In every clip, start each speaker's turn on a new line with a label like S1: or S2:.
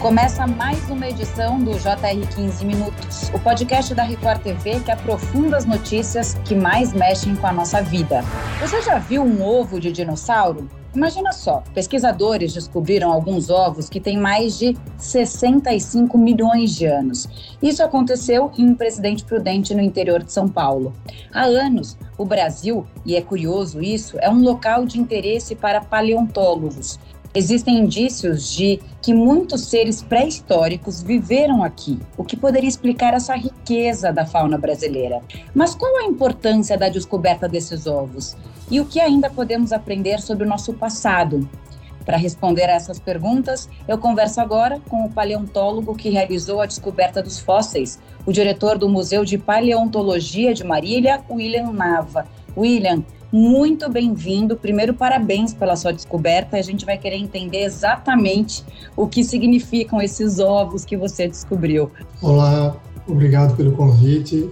S1: Começa mais uma edição do JR 15 Minutos, o podcast da Record TV que aprofunda as notícias que mais mexem com a nossa vida. Você já viu um ovo de dinossauro? Imagina só, pesquisadores descobriram alguns ovos que têm mais de 65 milhões de anos. Isso aconteceu em Presidente Prudente, no interior de São Paulo. Há anos, o Brasil, e é curioso isso, é um local de interesse para paleontólogos. Existem indícios de que muitos seres pré-históricos viveram aqui, o que poderia explicar essa riqueza da fauna brasileira. Mas qual a importância da descoberta desses ovos? E o que ainda podemos aprender sobre o nosso passado? Para responder a essas perguntas, eu converso agora com o paleontólogo que realizou a descoberta dos fósseis, o diretor do Museu de Paleontologia de Marília, William Nava. William, muito bem-vindo. Primeiro, parabéns pela sua descoberta. A gente vai querer entender exatamente o que significam esses ovos que você descobriu.
S2: Olá, obrigado pelo convite.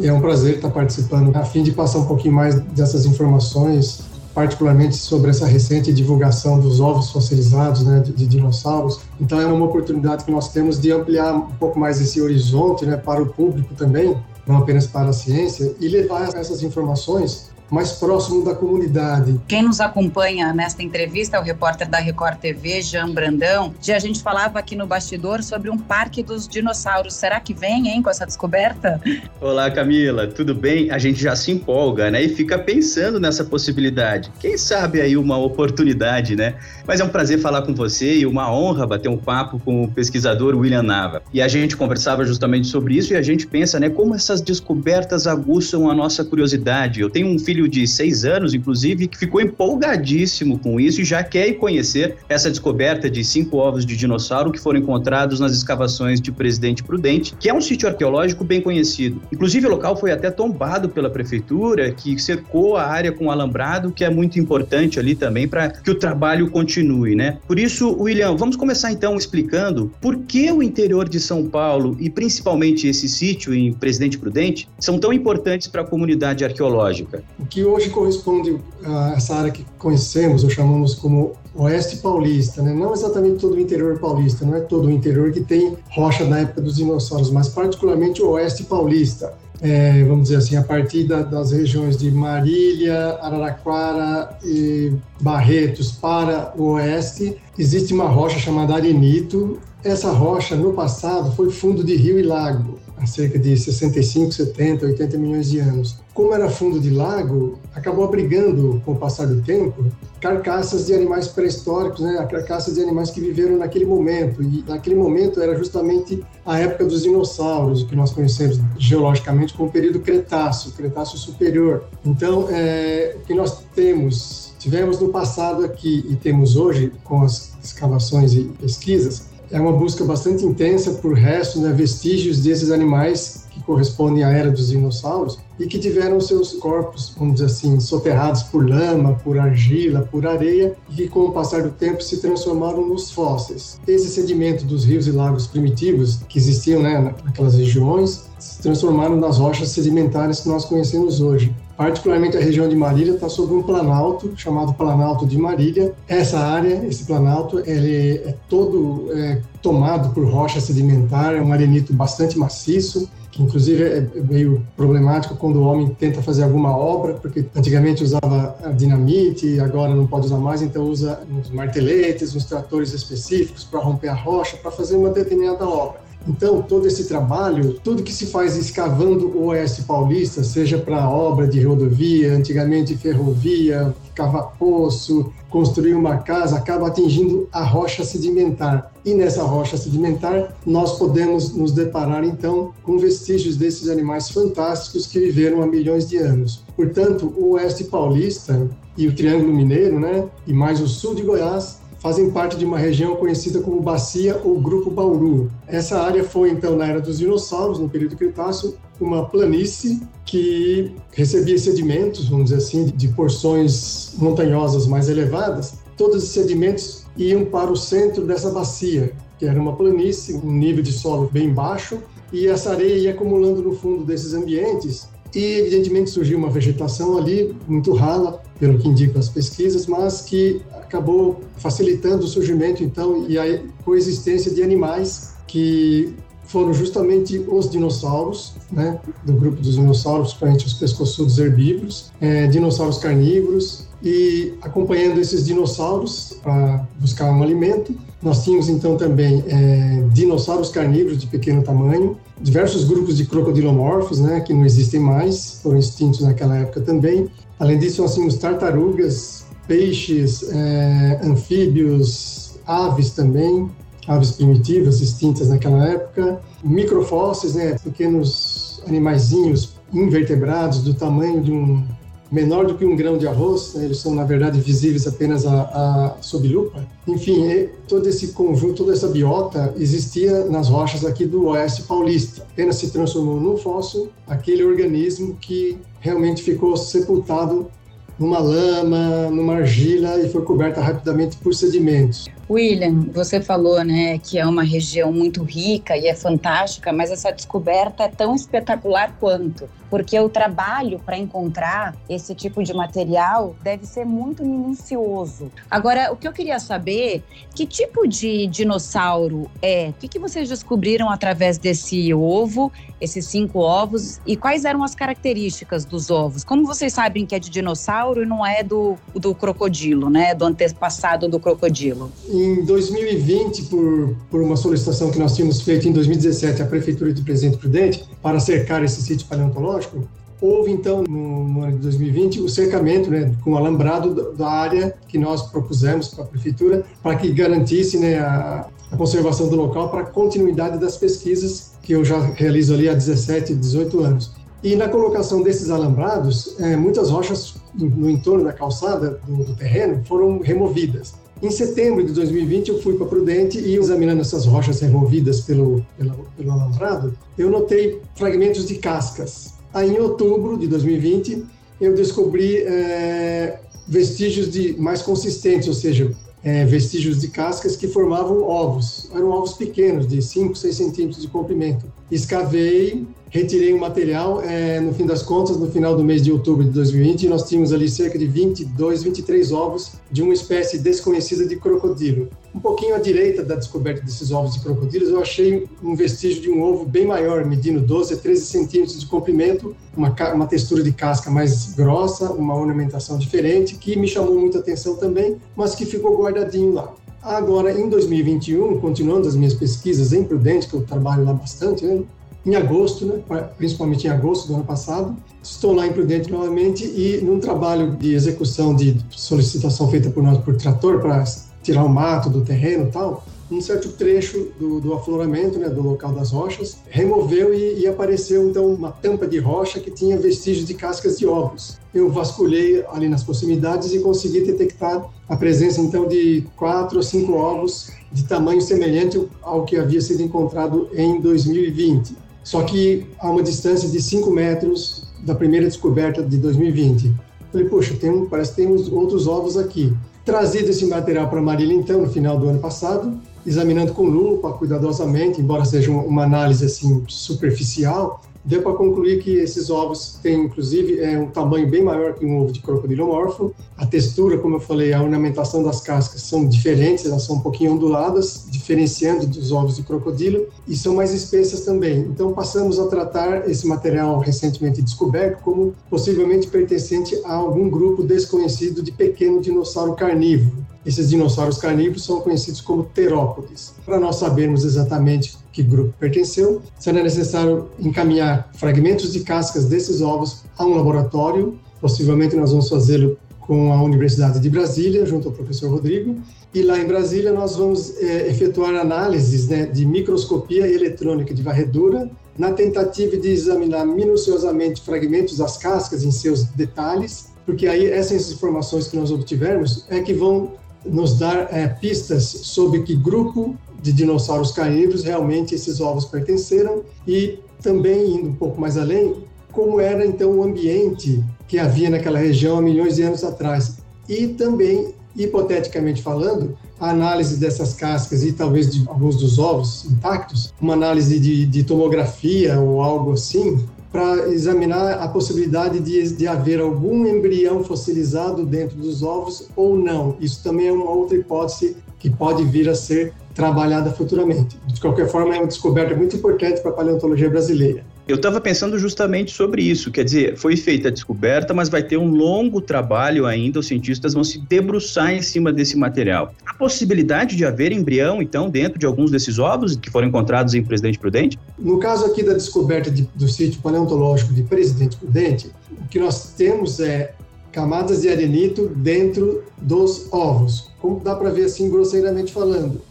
S2: É um prazer estar participando, a fim de passar um pouquinho mais dessas informações, particularmente sobre essa recente divulgação dos ovos fossilizados né, de, de dinossauros. Então, é uma oportunidade que nós temos de ampliar um pouco mais esse horizonte né, para o público também, não apenas para a ciência, e levar essas informações mais próximo da comunidade.
S1: Quem nos acompanha nesta entrevista é o repórter da Record TV, Jean Brandão. Já a gente falava aqui no bastidor sobre um parque dos dinossauros. Será que vem, hein, com essa descoberta?
S3: Olá, Camila, tudo bem? A gente já se empolga, né? E fica pensando nessa possibilidade. Quem sabe aí uma oportunidade, né? Mas é um prazer falar com você e uma honra bater um papo com o pesquisador William Nava. E a gente conversava justamente sobre isso e a gente pensa, né, como essas descobertas aguçam a nossa curiosidade. Eu tenho um filho filho de seis anos, inclusive, que ficou empolgadíssimo com isso e já quer conhecer essa descoberta de cinco ovos de dinossauro que foram encontrados nas escavações de Presidente Prudente, que é um sítio arqueológico bem conhecido. Inclusive, o local foi até tombado pela prefeitura, que cercou a área com alambrado, que é muito importante ali também para que o trabalho continue, né? Por isso, William, vamos começar então explicando por que o interior de São Paulo e principalmente esse sítio em Presidente Prudente são tão importantes para a comunidade arqueológica
S2: o que hoje corresponde a essa área que conhecemos ou chamamos como Oeste Paulista, né? não exatamente todo o interior paulista, não é todo o interior que tem rocha da época dos dinossauros, mas particularmente o Oeste Paulista. É, vamos dizer assim, a partir da, das regiões de Marília, Araraquara e Barretos para o oeste, existe uma rocha chamada arenito. Essa rocha, no passado, foi fundo de rio e lago cerca de 65, 70, 80 milhões de anos. Como era fundo de lago, acabou abrigando, com o passar do tempo, carcaças de animais pré-históricos, né? carcaças de animais que viveram naquele momento. E naquele momento era justamente a época dos dinossauros, que nós conhecemos geologicamente como o período Cretáceo, Cretáceo superior. Então, é, o que nós temos, tivemos no passado aqui e temos hoje com as escavações e pesquisas, é uma busca bastante intensa por restos, né, vestígios desses animais que correspondem à era dos dinossauros e que tiveram seus corpos, vamos dizer assim, soterrados por lama, por argila, por areia e que com o passar do tempo se transformaram nos fósseis. Esse sedimento dos rios e lagos primitivos que existiam né, naquelas regiões se transformaram nas rochas sedimentares que nós conhecemos hoje. Particularmente a região de Marília está sobre um planalto chamado Planalto de Marília. Essa área, esse planalto, ele é todo é, tomado por rocha sedimentar, é um arenito bastante maciço, que inclusive é meio problemático quando o homem tenta fazer alguma obra, porque antigamente usava dinamite, agora não pode usar mais, então usa uns marteletes, uns tratores específicos para romper a rocha, para fazer uma determinada obra. Então, todo esse trabalho, tudo que se faz escavando o Oeste Paulista, seja para obra de rodovia, antigamente ferrovia, cavar poço, construir uma casa, acaba atingindo a rocha sedimentar. E nessa rocha sedimentar, nós podemos nos deparar então com vestígios desses animais fantásticos que viveram há milhões de anos. Portanto, o Oeste Paulista e o Triângulo Mineiro, né, e mais o sul de Goiás, fazem parte de uma região conhecida como Bacia ou Grupo Bauru. Essa área foi, então, na era dos dinossauros, no período Cretáceo, uma planície que recebia sedimentos, vamos dizer assim, de porções montanhosas mais elevadas. Todos os sedimentos iam para o centro dessa bacia, que era uma planície, um nível de solo bem baixo, e essa areia ia acumulando no fundo desses ambientes e evidentemente surgiu uma vegetação ali muito rala, pelo que indicam as pesquisas, mas que acabou facilitando o surgimento, então, e a coexistência de animais que foram justamente os dinossauros, né, do grupo dos dinossauros, principalmente os pescoçudos herbívoros, é, dinossauros carnívoros, e acompanhando esses dinossauros para buscar um alimento. Nós tínhamos então também é, dinossauros carnívoros de pequeno tamanho, diversos grupos de crocodilomorfos, né, que não existem mais, foram extintos naquela época também. Além disso, nós tínhamos tartarugas, peixes, é, anfíbios, aves também, aves primitivas extintas naquela época, microfósseis, né, pequenos animaizinhos invertebrados do tamanho de um menor do que um grão de arroz, né, eles são na verdade visíveis apenas a, a sob lupa. Enfim, todo esse conjunto, toda essa biota existia nas rochas aqui do Oeste Paulista. Apenas se transformou num fóssil aquele organismo que realmente ficou sepultado numa lama, numa argila e foi coberta rapidamente por sedimentos.
S1: William, você falou, né, que é uma região muito rica e é fantástica, mas essa descoberta é tão espetacular quanto, porque o trabalho para encontrar esse tipo de material deve ser muito minucioso. Agora, o que eu queria saber, que tipo de dinossauro é? O que, que vocês descobriram através desse ovo, esses cinco ovos, e quais eram as características dos ovos? Como vocês sabem que é de dinossauro e não é do, do crocodilo, né, do antepassado do crocodilo?
S2: Em 2020, por, por uma solicitação que nós tínhamos feito em 2017 à Prefeitura de Presidente Prudente para cercar esse sítio paleontológico, houve então no, no, ano de 2020 o cercamento né, com alambrado da área que nós propusemos para a prefeitura para que garantisse né, a, a, conservação do local para a continuidade das pesquisas que eu já realizo ali há 17, 18 anos. E na colocação desses alambrados, é, muitas rochas no entorno da calçada do, do terreno foram removidas. Em setembro de 2020, eu fui para Prudente e, examinando essas rochas removidas pelo, pelo, pelo alambrado, eu notei fragmentos de cascas. Aí, em outubro de 2020, eu descobri é, vestígios de mais consistentes, ou seja, é, vestígios de cascas que formavam ovos. Eram ovos pequenos, de 5, 6 centímetros de comprimento. Escavei, retirei o material, é, no fim das contas, no final do mês de outubro de 2020, nós tínhamos ali cerca de 22, 23 ovos de uma espécie desconhecida de crocodilo. Um pouquinho à direita da descoberta desses ovos de crocodilos, eu achei um vestígio de um ovo bem maior, medindo 12 a 13 centímetros de comprimento, uma, uma textura de casca mais grossa, uma ornamentação diferente, que me chamou muita atenção também, mas que ficou guardadinho lá. Agora, em 2021, continuando as minhas pesquisas em Prudente, que eu trabalho lá bastante, né? em agosto, né? principalmente em agosto do ano passado, estou lá em Prudente novamente e num trabalho de execução de solicitação feita por nós por trator para tirar o mato do terreno e tal, um certo trecho do, do afloramento, né, do local das rochas, removeu e, e, apareceu então uma tampa de rocha que tinha vestígios de cascas de ovos. Eu vasculhei ali nas proximidades e consegui detectar a presença então de quatro ou cinco ovos de tamanho semelhante ao que havia sido encontrado em 2020. Só que a uma distância de 5 metros da primeira descoberta de 2020. Falei, poxa, tem parece que tem outros ovos aqui. Trazido esse material para Marília, então, no final do ano passado, examinando com lupa, cuidadosamente, embora seja uma análise assim superficial, deu para concluir que esses ovos têm, inclusive, é, um tamanho bem maior que um ovo de crocodilomorfo. A textura, como eu falei, a ornamentação das cascas são diferentes, elas são um pouquinho onduladas, diferenciando dos ovos de crocodilo, e são mais espessas também. Então, passamos a tratar esse material recentemente descoberto como possivelmente pertencente a algum grupo desconhecido de pequeno dinossauro carnívoro. Esses dinossauros carnívoros são conhecidos como terópodes. Para nós sabermos exatamente que grupo pertenceu, será necessário encaminhar fragmentos de cascas desses ovos a um laboratório. Possivelmente nós vamos fazê-lo com a Universidade de Brasília, junto ao professor Rodrigo. E lá em Brasília nós vamos é, efetuar análises né, de microscopia eletrônica de varredura, na tentativa de examinar minuciosamente fragmentos das cascas em seus detalhes, porque aí essas informações que nós obtivermos é que vão nos dar é, pistas sobre que grupo de dinossauros carnívoros realmente esses ovos pertenceram e também indo um pouco mais além, como era então o ambiente que havia naquela região há milhões de anos atrás. E também, hipoteticamente falando, a análise dessas cascas e talvez de alguns dos ovos intactos, uma análise de, de tomografia ou algo assim, para examinar a possibilidade de, de haver algum embrião fossilizado dentro dos ovos ou não. Isso também é uma outra hipótese que pode vir a ser trabalhada futuramente. De qualquer forma, é uma descoberta muito importante para a paleontologia brasileira.
S3: Eu estava pensando justamente sobre isso, quer dizer, foi feita a descoberta, mas vai ter um longo trabalho ainda, os cientistas vão se debruçar em cima desse material. A possibilidade de haver embrião, então, dentro de alguns desses ovos que foram encontrados em Presidente Prudente?
S2: No caso aqui da descoberta de, do sítio paleontológico de Presidente Prudente, o que nós temos é camadas de arenito dentro dos ovos. Como dá para ver assim, grosseiramente falando.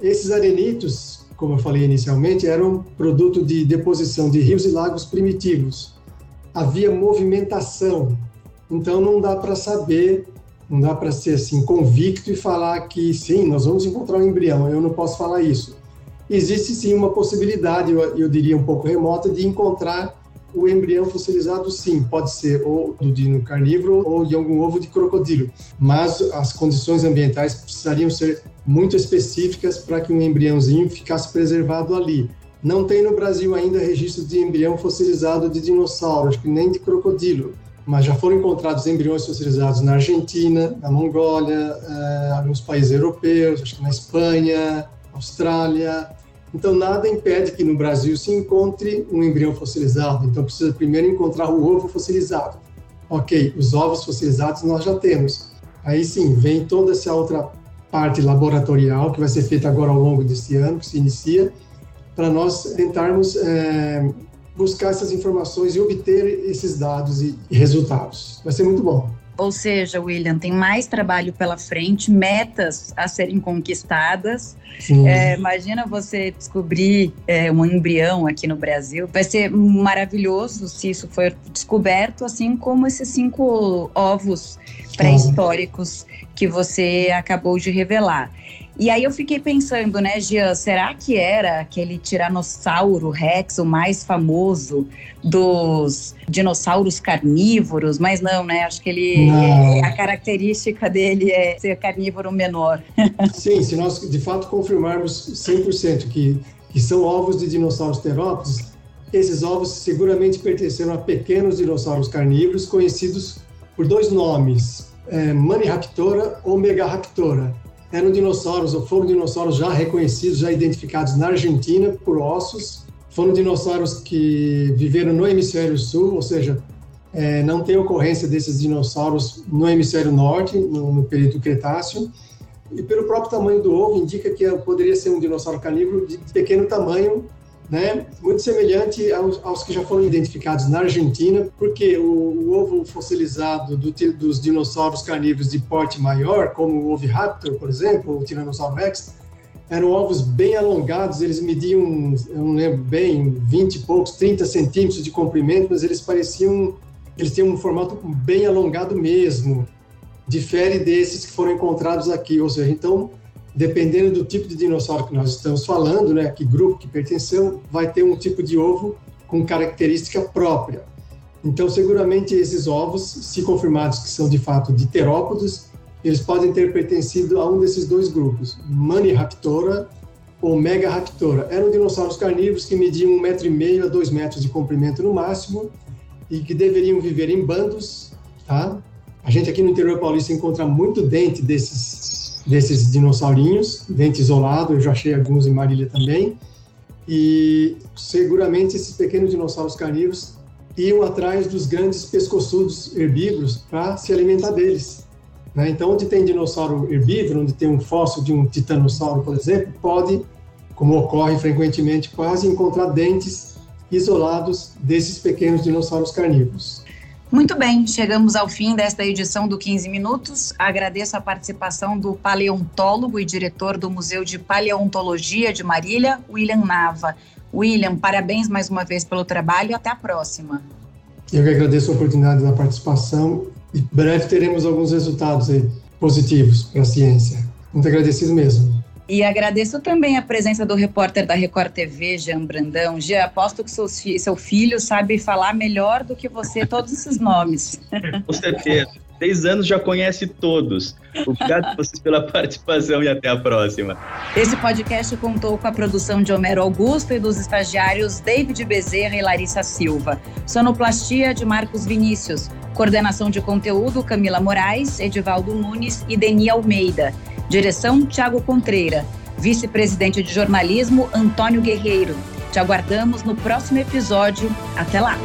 S2: Esses arenitos como eu falei inicialmente, era um produto de deposição de rios e lagos primitivos. Havia movimentação, então não dá para saber, não dá para ser assim convicto e falar que sim, nós vamos encontrar um embrião. Eu não posso falar isso. Existe sim uma possibilidade, eu, eu diria um pouco remota, de encontrar o embrião fossilizado, sim, pode ser ou do dino carnívoro ou de algum ovo de crocodilo, mas as condições ambientais precisariam ser muito específicas para que um embriãozinho ficasse preservado ali. Não tem no Brasil ainda registro de embrião fossilizado de dinossauro, que nem de crocodilo, mas já foram encontrados embriões fossilizados na Argentina, na Mongólia, eh, alguns países europeus, acho que na Espanha, Austrália. Então, nada impede que no Brasil se encontre um embrião fossilizado. Então, precisa primeiro encontrar o ovo fossilizado. Ok, os ovos fossilizados nós já temos. Aí sim, vem toda essa outra parte laboratorial que vai ser feita agora ao longo deste ano, que se inicia, para nós tentarmos é, buscar essas informações e obter esses dados e, e resultados. Vai ser muito bom.
S1: Ou seja, William, tem mais trabalho pela frente, metas a serem conquistadas. É, imagina você descobrir é, um embrião aqui no Brasil. Vai ser maravilhoso se isso for descoberto, assim como esses cinco ovos pré-históricos que você acabou de revelar. E aí eu fiquei pensando, né, Jean, será que era aquele tiranossauro rex, o mais famoso dos dinossauros carnívoros? Mas não, né? Acho que ele a característica dele é ser carnívoro menor.
S2: Sim, se nós de fato confirmarmos 100% que que são ovos de dinossauros terópodes, esses ovos seguramente pertenceram a pequenos dinossauros carnívoros conhecidos por dois nomes, é, Maniraptora ou Megaraptora. Eram dinossauros, ou foram dinossauros já reconhecidos, já identificados na Argentina por ossos. Foram dinossauros que viveram no hemisfério sul, ou seja, é, não tem ocorrência desses dinossauros no hemisfério norte, no, no período Cretáceo. E pelo próprio tamanho do ovo, indica que poderia ser um dinossauro carnívoro de pequeno tamanho, né, muito semelhante aos, aos, que já foram identificados na Argentina, porque o, o ovo fossilizado do, dos dinossauros carnívoros de porte maior, como o Oviraptor, por exemplo, o Tiranossauro Rex, eram ovos bem alongados, eles mediam, eu não lembro bem, 20 e poucos, 30 centímetros de comprimento, mas eles pareciam, eles tinham um formato bem alongado mesmo, difere desses que foram encontrados aqui, ou seja, então dependendo do tipo de dinossauro que nós estamos falando, né, que grupo que pertenceu, vai ter um tipo de ovo com característica própria. Então, seguramente esses ovos, se confirmados que são de fato de terópodos, eles podem ter pertencido a um desses dois grupos, Maniraptora ou Megaraptora. Eram dinossauros carnívoros que mediam um metro e meio a dois metros de comprimento no máximo e que deveriam viver em bandos, tá? A gente aqui no interior paulista encontra muito dente desses desses dinossaurinhos, dente isolado, eu já achei alguns em Marília também, e seguramente esses pequenos dinossauros carnívoros iam atrás dos grandes pescoçudos herbívoros para se alimentar deles. Né? Então, onde tem dinossauro herbívoro, onde tem um fóssil de um titanossauro, por exemplo, pode, como ocorre frequentemente, quase encontrar dentes isolados desses pequenos dinossauros carnívoros.
S1: Muito bem, chegamos ao fim desta edição do 15 Minutos. Agradeço a participação do paleontólogo e diretor do Museu de Paleontologia de Marília, William Nava. William, parabéns mais uma vez pelo trabalho e até a próxima.
S2: Eu que agradeço a oportunidade da participação e breve teremos alguns resultados positivos para a ciência. Muito agradecido mesmo.
S1: E agradeço também a presença do repórter da Record TV, Jean Brandão. Jean, aposto que seu filho sabe falar melhor do que você todos esses nomes.
S3: Com certeza. Seis anos já conhece todos. Obrigado a vocês pela participação e até a próxima.
S1: Esse podcast contou com a produção de Homero Augusto e dos estagiários David Bezerra e Larissa Silva. Sonoplastia de Marcos Vinícius. Coordenação de conteúdo Camila Moraes, Edivaldo Nunes e Deni Almeida. Direção Tiago Contreira. Vice-presidente de jornalismo Antônio Guerreiro. Te aguardamos no próximo episódio. Até lá!